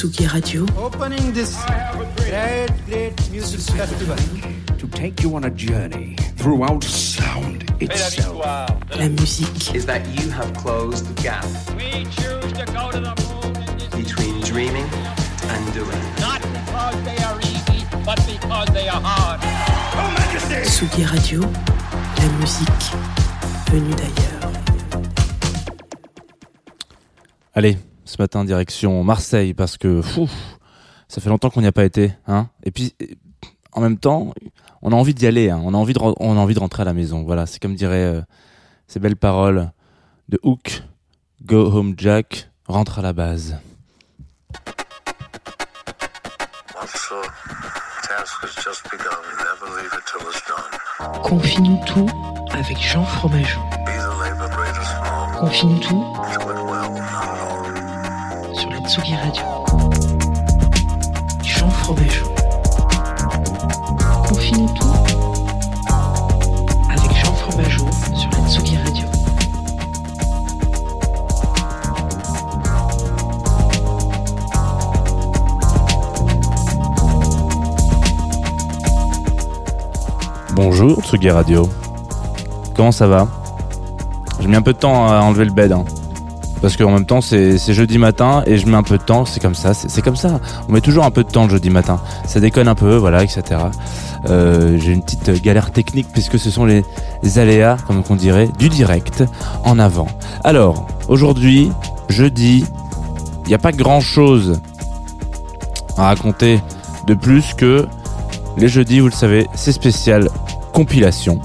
Tsugi Radio. Opening this great, great music festival. to take you on a journey throughout sound itself. La musique. is that you have closed the gap We choose to go to the moon in this between dreaming and doing? not because they are easy, but because they are hard. Tsugi Radio. La musique venue d'ailleurs. Allez, ce matin direction Marseille parce que fou, ça fait longtemps qu'on n'y a pas été, hein. Et puis en même temps, on a envie d'y aller, hein. On a envie de on a envie de rentrer à la maison. Voilà, c'est comme dirait euh, ces belles paroles de Hook, Go home Jack, rentre à la base. Confie-nous tout avec Jean Fromageau. Confie-nous tout sur la Tsugi Radio. Jean Fromageau. Confie-nous tout avec Jean Fromageau sur la Tsugi Radio. Bonjour Tsugi Radio. Comment ça va? J'ai mis un peu de temps à enlever le bed. hein. Parce qu'en même temps, c'est jeudi matin et je mets un peu de temps. C'est comme ça, c'est c'est comme ça. On met toujours un peu de temps le jeudi matin. Ça déconne un peu, voilà, etc. Euh, J'ai une petite galère technique puisque ce sont les, les aléas, comme on dirait, du direct en avant. Alors, aujourd'hui, jeudi, il n'y a pas grand chose à raconter de plus que les jeudis, vous le savez, c'est spécial compilation.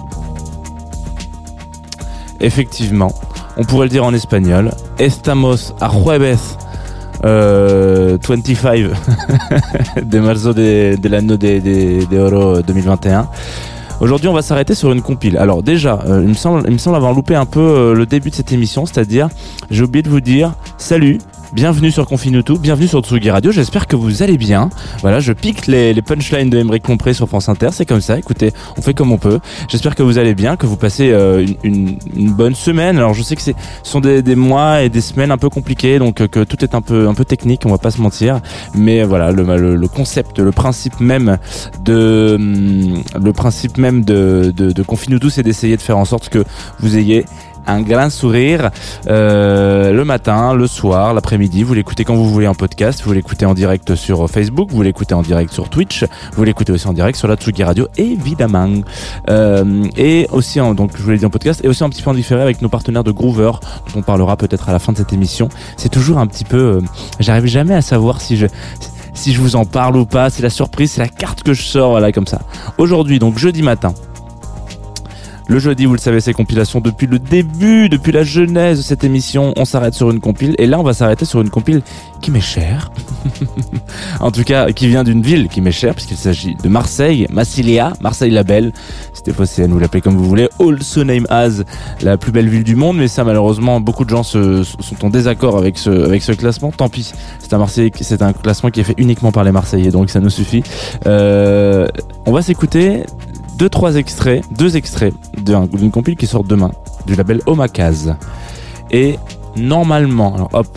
Effectivement, on pourrait le dire en espagnol. Estamos a jueves euh, 25 de marzo de, l'anno de, oro 2021. Aujourd'hui, on va s'arrêter sur une compile. Alors déjà, euh, il, me semble, il me semble avoir loupé un peu euh, le début de cette émission, c'est-à-dire, j'ai oublié de vous dire salut. Bienvenue sur Confinutu, bienvenue sur Tsugi Radio, j'espère que vous allez bien. Voilà, je pique les, punchlines de Emmerich Lompré sur France Inter, c'est comme ça, écoutez, on fait comme on peut. J'espère que vous allez bien, que vous passez euh, une, bonne semaine. Alors je sais que ce sont des, mois et des semaines un peu compliquées, donc euh, que tout est un peu, technique, on va pas se mentir. Mais voilà, le, concept, le principe même de, hum, le principe même de, c'est d'essayer de faire en sorte que vous ayez un grand sourire euh, le matin, le soir, l'après-midi. Vous l'écoutez quand vous voulez en podcast, vous l'écoutez en direct sur Facebook, vous l'écoutez en direct sur Twitch, vous l'écoutez aussi en direct sur la Tsugi Radio, évidemment. Euh, et aussi, en, donc je vous l'ai dit en podcast, et aussi un petit peu en différé avec nos partenaires de Groover, dont on parlera peut-être à la fin de cette émission. C'est toujours un petit peu, euh, j'arrive jamais à savoir si je si je vous en parle ou pas, c'est la surprise, c'est la carte que je sors, voilà, comme ça. Aujourd'hui, donc jeudi matin, le jeudi, vous le savez, c'est compilation depuis le début, depuis la genèse de cette émission. On s'arrête sur une compile. Et là, on va s'arrêter sur une compile qui m'est chère. en tout cas, qui vient d'une ville qui m'est chère, puisqu'il s'agit de Marseille, Massilia, Marseille la Belle. C'était phocéenne, vous l'appelez comme vous voulez. Also name as la plus belle ville du monde. Mais ça, malheureusement, beaucoup de gens sont en désaccord avec ce, classement. Tant pis. C'est un Marseille, un classement qui est fait uniquement par les Marseillais. Donc ça nous suffit. Euh, on va s'écouter deux trois extraits, deux extraits d'une compile qui sort demain du label Omakaz. Et normalement, alors hop,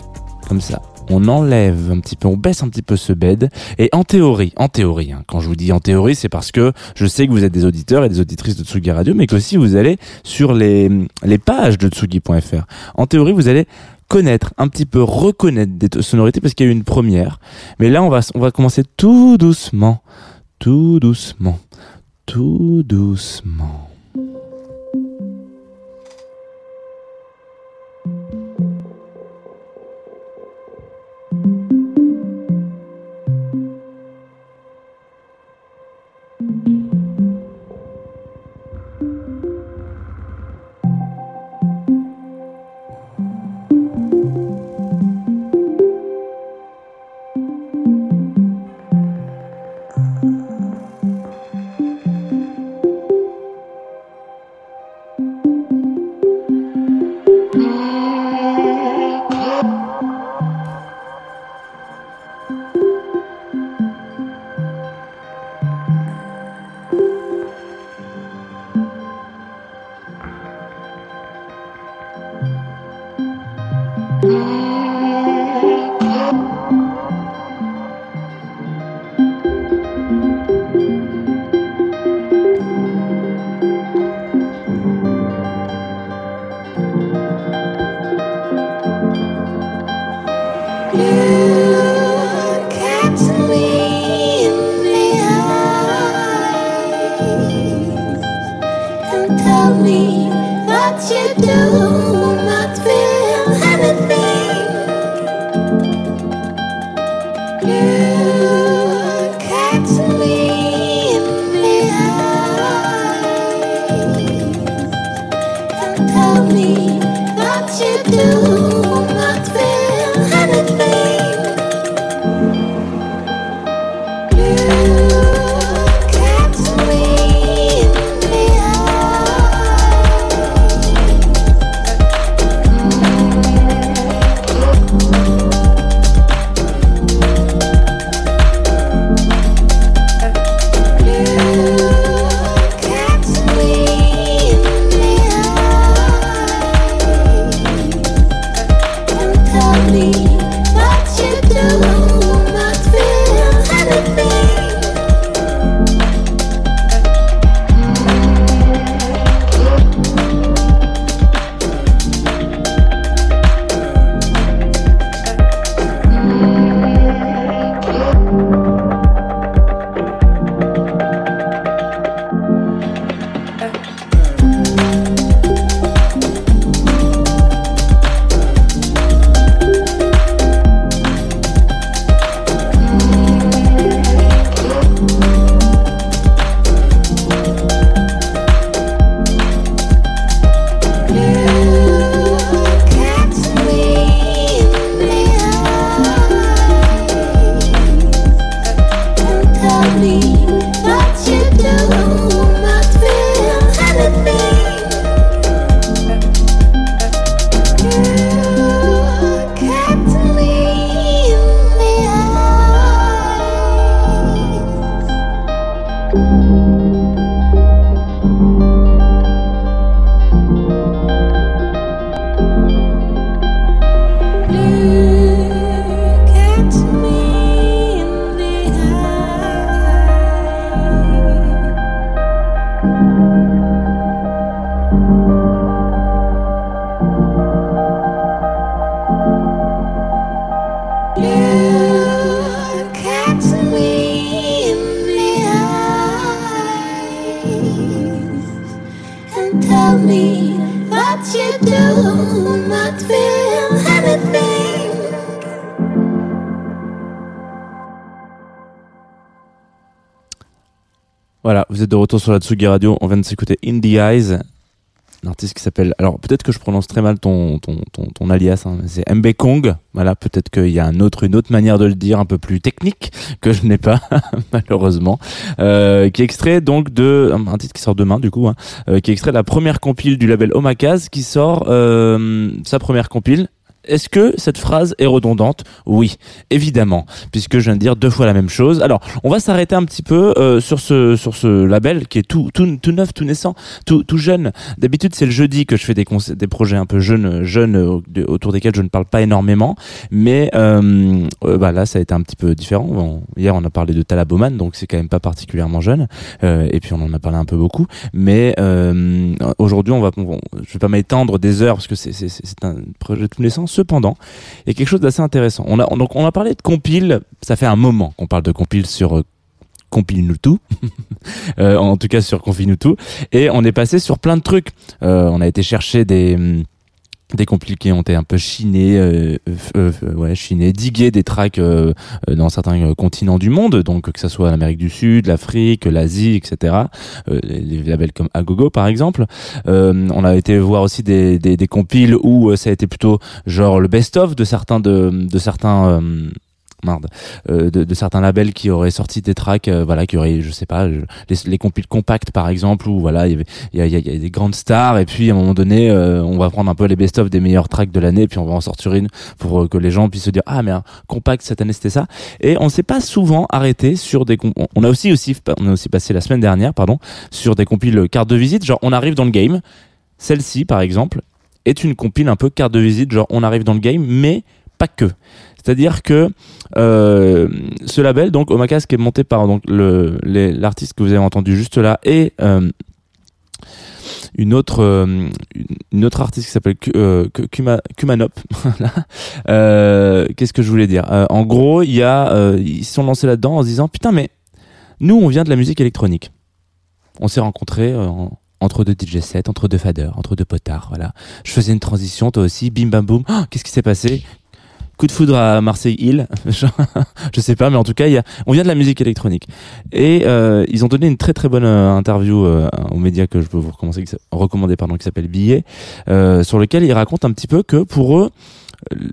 comme ça, on enlève un petit peu, on baisse un petit peu ce bed. Et en théorie, en théorie, hein, quand je vous dis en théorie, c'est parce que je sais que vous êtes des auditeurs et des auditrices de Tsugi Radio, mais qu'aussi vous allez sur les, les pages de Tsugi.fr. En théorie, vous allez connaître, un petit peu reconnaître des sonorités parce qu'il y a eu une première. Mais là, on va, on va commencer tout doucement, tout doucement, tout doucement. Me. That you do Voilà, vous êtes de retour sur la Tsugi Radio. On vient de s'écouter In the Eyes, un artiste qui s'appelle. Alors peut-être que je prononce très mal ton ton alias. hein, c'est MB Kong. Voilà, peut-être qu'il y a une autre manière de le dire, un peu plus technique que je n'ai pas malheureusement. Euh, qui est extrait donc de un titre qui sort demain du coup, hein, euh, qui est extrait de la première compile du label Omakaz, qui sort euh, sa première compile. Est-ce que cette phrase est redondante Oui, évidemment, puisque je viens de dire deux fois la même chose. Alors, on va s'arrêter un petit peu euh, sur ce sur ce label qui est tout tout, tout neuf, tout naissant, tout, tout jeune. D'habitude, c'est le jeudi que je fais des des projets un peu jeunes jeunes euh, autour desquels je ne parle pas énormément, mais euh, bah là, ça a été un petit peu différent. Hier, on a parlé de Talaboman, donc c'est quand même pas particulièrement jeune, et puis on en a parlé un peu beaucoup. Mais aujourd'hui, on va, je vais pas m'étendre des heures parce que c'est c'est un projet tout naissant. Cependant, il quelque chose d'assez intéressant. On a donc on parlé de compile. Ça fait un moment qu'on parle de compile sur euh, Compile nous tout, Euh, en tout cas sur Confine nous tout, et on est passé sur plein de trucs. Euh, on a été chercher des qui ont été un peu chinés, euh, euh, ouais, digués des tracks euh, euh, dans certains euh, continents du monde, donc que ça soit l'Amérique du Sud, l'Afrique, l'Asie, etc. Euh, les, labels comme Agogo par exemple. On a été voir aussi des, des, des compiles où ça a été plutôt genre le best-of de certains de, de certains merde, euh, de, certains labels qui auraient sorti des tracks, euh, voilà, qui auraient, je sais pas, les, les compiles compacts par exemple, où voilà, il y a, des grandes stars, et puis à un moment donné, euh, on va prendre un peu les best-of des meilleurs tracks de l'année, puis on va en sortir une pour que les gens puissent se dire, ah mais un compact cette année c'était ça. Et on s'est pas souvent arrêté sur des, on a aussi aussi, on a aussi passé la semaine dernière, pardon, sur des compiles carte de visite, genre on arrive dans le game. Celle-ci, par exemple, est une compile un peu carte de visite, genre on arrive dans le game, mais pas que. C'est-à-dire que euh, ce label, donc Omakas, qui est monté par donc l'artiste que vous avez entendu juste là et euh, une autre euh, une- autre artiste qui s'appelle euh, Ku- Kuma, Kumanop. Euh, Qu'est-ce que je voulais dire? Euh, En gros, il y a euh, ils se sont lancés là-dedans en se disant putain mais nous on vient de la musique électronique. On s'est rencontrés en, entre deux DJ sets, entre deux faders, entre deux potards, voilà. Je faisais une transition, toi aussi, bim bam boum. Oh, Qu'est-ce qui s'est passé? Coup de foudre à Marseille Hill, je sais pas, mais en tout cas, y a, on vient de la musique électronique. Et euh, ils ont donné une très très bonne euh, interview euh, aux médias que je peux vous recommander, pardon, qui s'appelle Billet, euh, sur lequel ils racontent un petit peu que pour eux,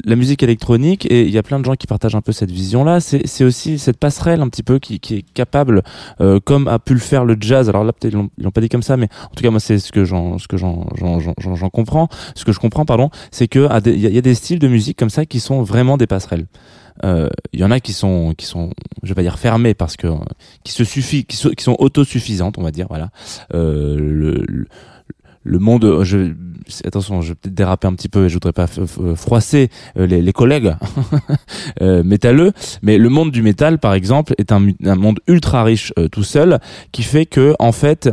la musique électronique et il y a plein de gens qui partagent un peu cette vision là c'est aussi cette passerelle un petit peu qui, qui est capable euh, comme a pu le faire le jazz. Alors là peut-être ils l'ont- pas dit comme ça mais en tout cas moi c'est ce que j'en ce que j'en j'en comprends. Ce que je comprends pardon c'est que il y, a- des styles de musique comme ça qui sont vraiment des passerelles. Euh, il y en a qui sont qui sont je vais pas dire fermés parce que euh, qui se suffit qui, qui sont autosuffisantes on va dire voilà. Euh, le, le le monde, je, attention, je vais peut-être déraper un petit peu et je voudrais pas froisser euh, les, collègues euh, métalleux, mais le monde du métal, par exemple, est un, monde ultra riche euh, tout seul, qui fait que, en fait,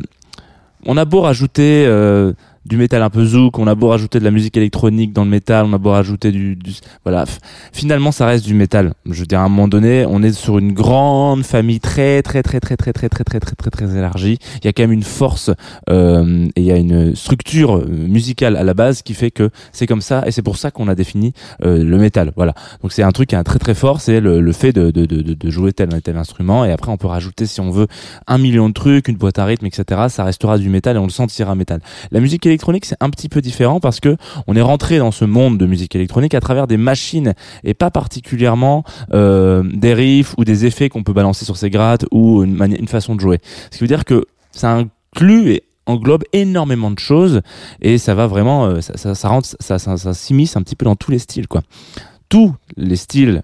on a beau rajouter euh, du métal un peu zouk, on a beau rajouter de la musique électronique dans le métal, on a beau rajouter du, du- voilà, finalement ça reste du métal. Je veux dire à un moment donné, on est sur une grande famille très très très très très très très très très très très élargie. Il y a quand même une force euh, et il y a une structure musicale à la base qui fait que c'est comme ça et c'est pour ça qu'on a défini euh, le métal. Voilà. Donc c'est un truc qui est très très fort, c'est le, le fait de, de, de, de- jouer tel tel instrument et après on peut rajouter si on veut un million de trucs, une boîte à rythme, etc. Ça restera du métal et on le sentira métal. La musique électronique c'est un petit peu différent parce que on est rentré dans ce monde de musique électronique à travers des machines et pas particulièrement euh, des riffs ou des effets qu'on peut balancer sur ses grattes ou une, une façon de jouer. Ce qui veut dire que ça inclut et englobe énormément de choses et ça va vraiment euh, ça, rentre ça, s'immisce un petit peu dans tous les styles quoi. Tous les styles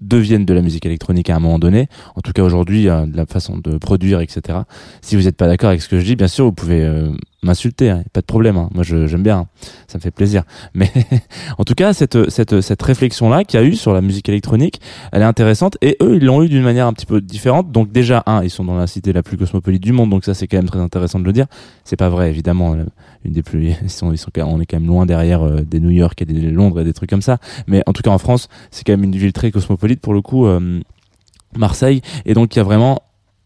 deviennent de la musique électronique à un moment donné. En tout cas aujourd'hui de la façon de produire etc si vous n'êtes pas d'accord avec ce que je dis bien sûr vous pouvez euh, m'insulter hein, pas de problème hein. moi j'aime bien hein. ça me fait plaisir. Mais en tout cas cette cette cette réflexion là qu'il y a eu sur la musique électronique elle est intéressante et eux ils l'ont eu d'une manière un petit peu différente. Donc déjà un ils sont dans la cité la plus cosmopolite du monde donc ça c'est quand même très intéressant de le dire. C'est pas vrai évidemment euh, une des plus ils sont, ils sont on est quand même loin derrière euh, des New York et des Londres et des trucs comme ça. Mais en tout cas en France c'est quand même une ville très cosmopolite pour le coup euh, Marseille. Et donc il y a vraiment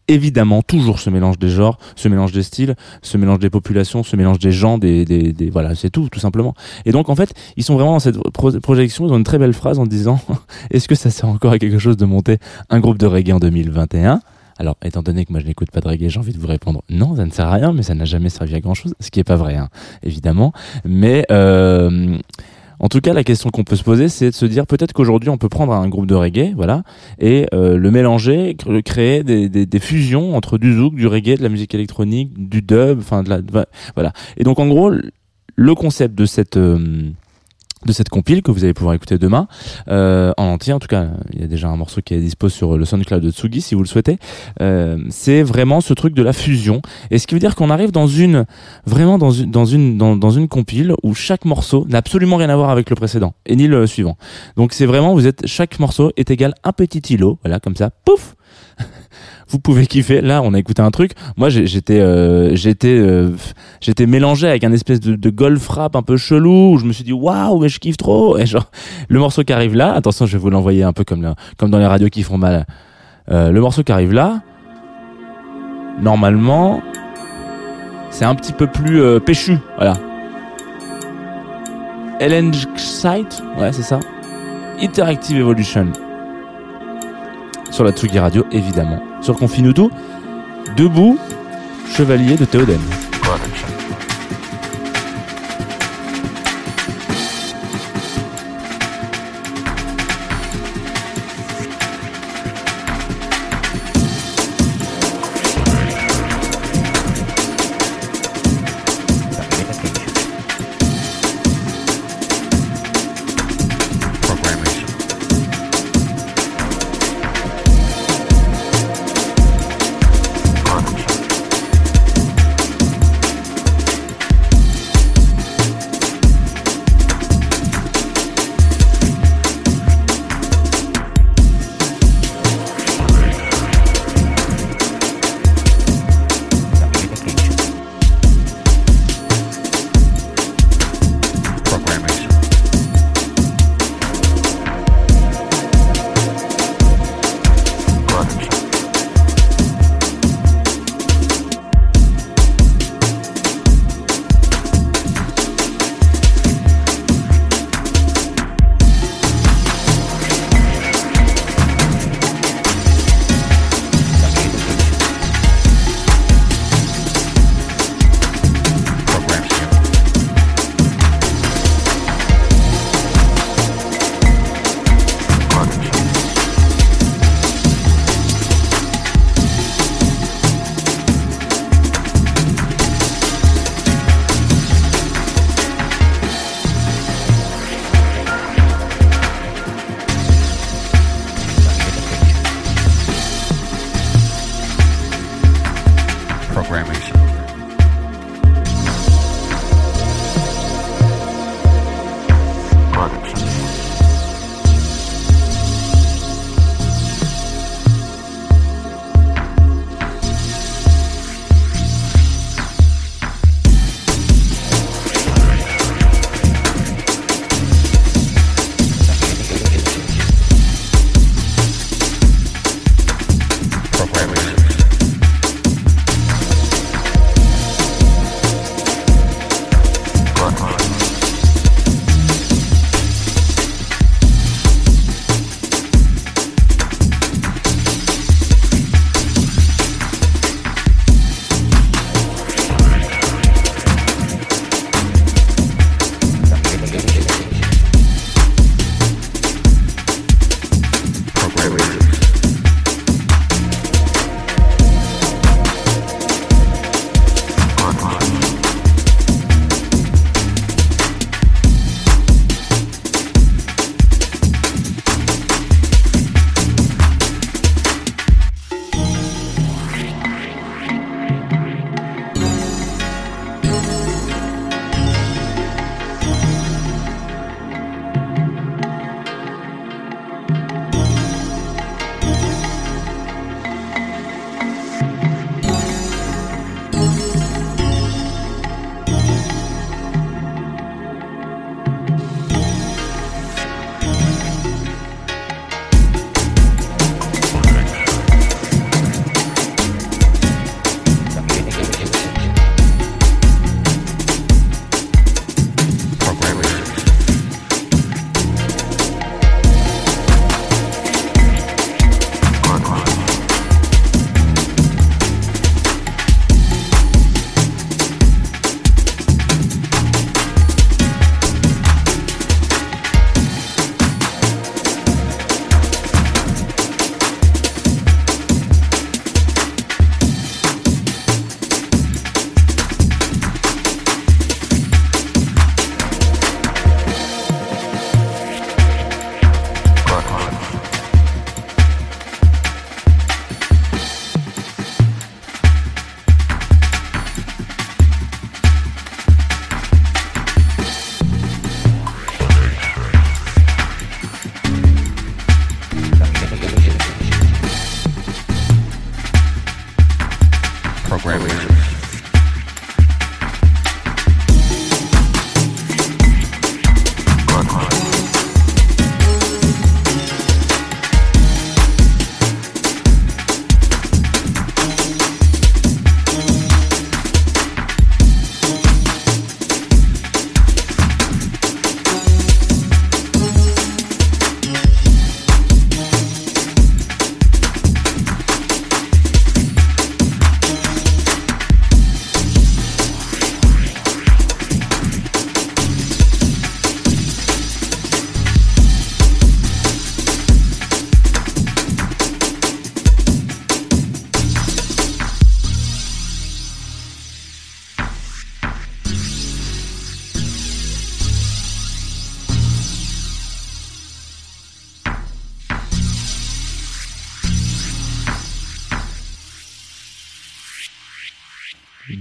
évidemment toujours ce mélange des genres, ce mélange des styles, ce mélange des populations, ce mélange des gens, des, des, des- voilà, c'est tout, tout simplement. Et donc en fait, ils sont vraiment dans cette pro- projection. Ils ont une très belle phrase en disant Est-ce que ça sert encore à quelque chose de monter un groupe de reggae en 2021 alors, étant donné que moi je n'écoute pas de reggae, j'ai envie de vous répondre non, ça ne sert à rien, mais ça n'a jamais servi à grand chose, ce qui est pas vrai, hein, évidemment. Mais euh, en tout cas, la question qu'on peut se poser, c'est de se dire peut-être qu'aujourd'hui on peut prendre un groupe de reggae, voilà, et euh, le mélanger, cr- créer des, des, des fusions entre du zouk, du reggae, de la musique électronique, du dub, enfin de la, voilà. Et donc en gros, le concept de cette euh, de cette compile que vous allez pouvoir écouter demain. Euh, en entier en tout cas il y a déjà un morceau qui est dispo sur le SoundCloud de Tsugi si vous le souhaitez. Euh, c'est vraiment ce truc de la fusion. Et ce qui veut dire qu'on arrive dans une vraiment dans une dans une dans, dans une compile où chaque morceau n'a absolument rien à voir avec le précédent et ni le suivant. Donc c'est vraiment vous êtes chaque morceau est égal un petit îlot voilà comme ça pouf vous pouvez kiffer. Là, on a écouté un truc. Moi, j'étais, euh, j'étais, euh, j'étais mélangé avec un espèce de, golf rap un peu chelou. Où je me suis dit, waouh, mais je kiffe trop. Et genre, le morceau qui arrive là, attention, je vais vous l'envoyer un peu comme là, comme dans les radios qui font mal. Euh, le morceau qui arrive là, normalement, c'est un petit peu plus péchu. Voilà. Ellen Site, ouais, c'est ça. Interactive Evolution sur la Tsugi Radio, évidemment. Sur Confinuto, debout, chevalier de Théoden.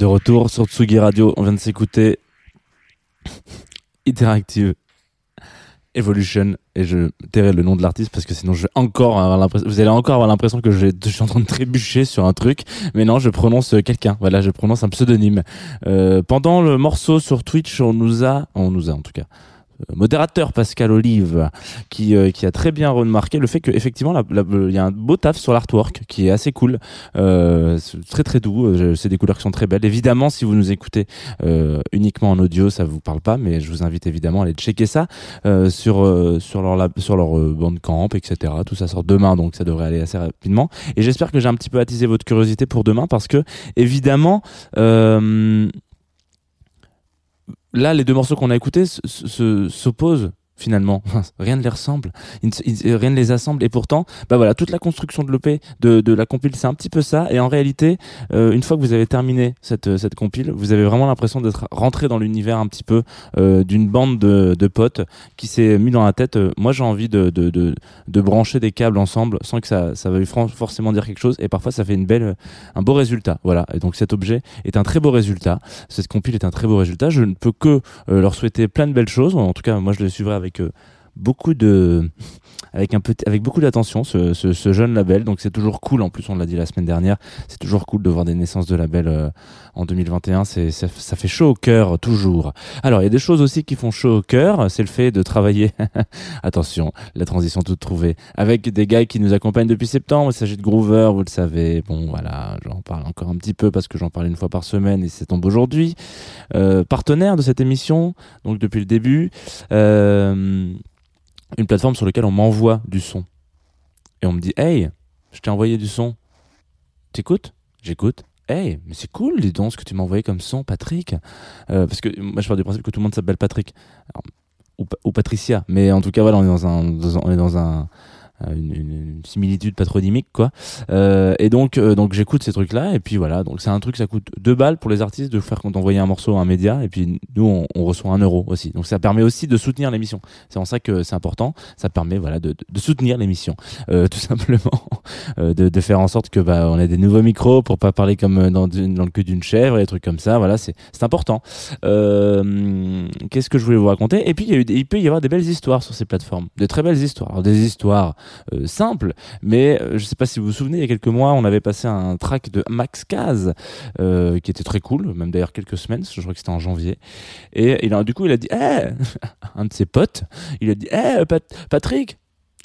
De retour sur Tsugi Radio, on vient de s'écouter Interactive Evolution et je tairai le nom de l'artiste parce que sinon je vais encore avoir l'impression vous allez encore avoir l'impression que je, suis en train de trébucher sur un truc. Mais non je prononce quelqu'un. Voilà je prononce un pseudonyme. Euh, pendant le morceau sur Twitch on nous a on nous a en tout cas modérateur Pascal Olive qui euh, qui a très bien remarqué le fait que effectivement la- la- il y a un beau taf sur l'artwork qui est assez cool. Euh, très très doux. Euh, c'est des couleurs qui sont très belles. Évidemment si vous nous écoutez euh, uniquement en audio ça vous parle pas mais je vous invite évidemment à aller checker ça euh, sur euh, sur leur lab- sur leur euh, bandcamp etc tout ça sort demain donc ça devrait aller assez rapidement. Et j'espère que j'ai un petit peu attisé votre curiosité pour demain parce que évidemment euh, là, les deux morceaux qu'on a écoutés s'opposent finalement. rien ne les ressemble, ils- rien ne les assemble. Et pourtant, bah voilà, toute la construction de l'EP, de, de la compile, c'est un petit peu ça. Et en réalité, euh, une fois que vous avez terminé cette, euh, cette compile, vous avez vraiment l'impression d'être rentré dans l'univers un petit peu euh, d'une bande de, de potes qui s'est mis dans la tête. euh, moi, j'ai envie de, de, de, de brancher des câbles ensemble sans que ça, ça forcément dire quelque chose. Et parfois, ça fait une belle, un beau résultat. Voilà. Et donc, cet objet est un très beau résultat. Cette compile est un très beau résultat. Je ne peux que euh, leur souhaiter plein de belles choses. En tout cas, moi, je les suivrai avec euh, beaucoup de, avec un petit, avec beaucoup d'attention, ce, ce, ce jeune label. Donc, c'est toujours cool. En plus, on l'a dit la semaine dernière, c'est toujours cool de voir des naissances de label euh, en 2021. C'est, ça, ça fait chaud au cœur toujours. Alors, il y a des choses aussi qui font chaud au cœur. C'est le fait de travailler. Attention, la transition toute trouvée avec des gars qui nous accompagnent depuis septembre. Il s'agit de Groover, vous le savez. Bon, voilà, j'en parle encore un petit peu parce que j'en parle une fois par semaine et c'est tombe aujourd'hui. Euh, partenaire de cette émission, donc depuis le début, euh, une plateforme sur laquelle on m'envoie du son. Et on me dit, hey, je t'ai envoyé du son. T'écoutes? J'écoute. Hey, mais c'est cool, dis donc, ce que tu m'as envoyé comme son, Patrick. Euh, parce que moi, je pars du principe que tout le monde s'appelle Patrick. Ou, Pa- ou Patricia. Mais en tout cas, voilà, on est dans un, on est dans un, une, une- une similitude patronymique, quoi. Euh, et donc, euh, donc j'écoute ces trucs-là. Et puis voilà, donc c'est un truc, ça coûte deux balles pour les artistes de faire quand envoyer un morceau à un média. Et puis nous, on, on reçoit un euro aussi. Donc ça permet aussi de soutenir l'émission. C'est en ça que c'est important. Ça permet, voilà, de, de, soutenir l'émission, euh, tout simplement, Euh, de, de faire en sorte que bah on ait des nouveaux micros pour pas parler comme euh, dans, dans le cul d'une chèvre et des trucs comme ça. Voilà, c'est c'est important. Euh, Qu'est-ce que je voulais vous raconter? Et puis il, y a eu il peut y avoir des belles histoires sur ces plateformes, de très belles histoires, Alors, des histoires euh, simples. Mais euh, je sais pas si vous vous souvenez, il y a quelques mois, on avait passé un track de Max Kaz euh, qui était très cool, même d'ailleurs quelques semaines. Je crois que c'était en janvier. Et du coup, il a dit, Eh un de ses potes, il a dit, Eh Pat- Patrick.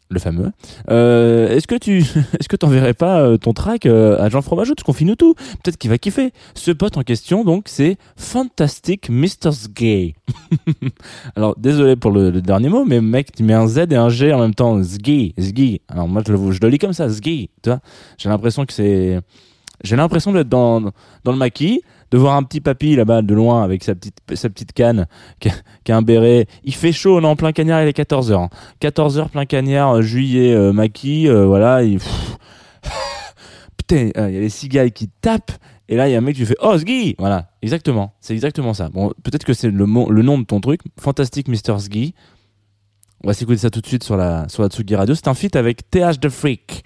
Le fameux. Euh, est-ce que tu, est-ce que t'enverrais pas euh, ton track euh, à Jean Fromageau? De Confine tout Peut-être qu'il va kiffer. Ce pote en question, donc, c'est Fantastic Mr. Gay. Alors, désolé pour le, le dernier mot, mais mec, tu mets un Z et un G en même temps. Zgay, Zgay. Alors, moi, je le, je le lis comme ça, Zgay. Tu vois J'ai l'impression que c'est, j'ai l'impression d'être dans, dans le maquis, de voir un petit papy là-bas de loin avec sa petite, canne, qui a, un béret. Il fait chaud, on est en plein cagnard, il est 14h. 14h plein cagnard, euh, juillet, euh, maquis, euh, voilà. Il... Putain, euh, il y a les cigales qui tapent. Et là, il y a un mec qui fait Oh, Sgi Voilà, exactement. C'est exactement ça. Bon, peut-être que c'est le nom de ton truc. Fantastique Mr. Sgi. On va s'écouter ça tout de suite sur la, sur la Tsugi Radio. C'est un feat avec TH The Freak.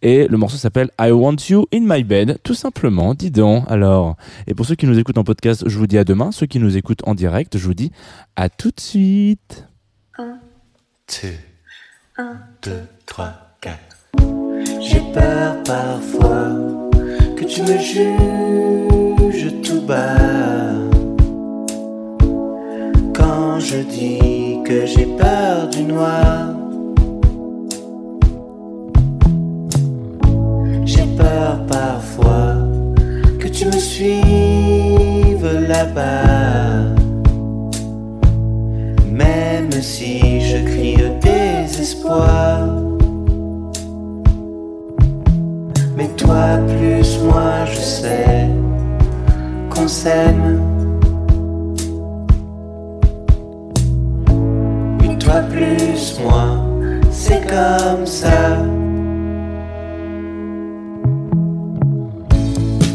Et le morceau s'appelle I Want You in My Bed. Tout simplement, dis donc. Alors, et pour ceux qui nous écoutent en podcast, je vous dis à demain. Ceux qui nous écoutent en direct, je vous dis à tout de suite. J'ai peur parfois que tu me juges tout bas. Quand je dis que j'ai peur du noir, j'ai peur parfois que tu me suives là-bas. Même si je crie au désespoir. Mais toi plus moi je sais qu'on s'aime. Comme ça.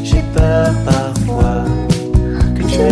J'ai peur parfois que tu me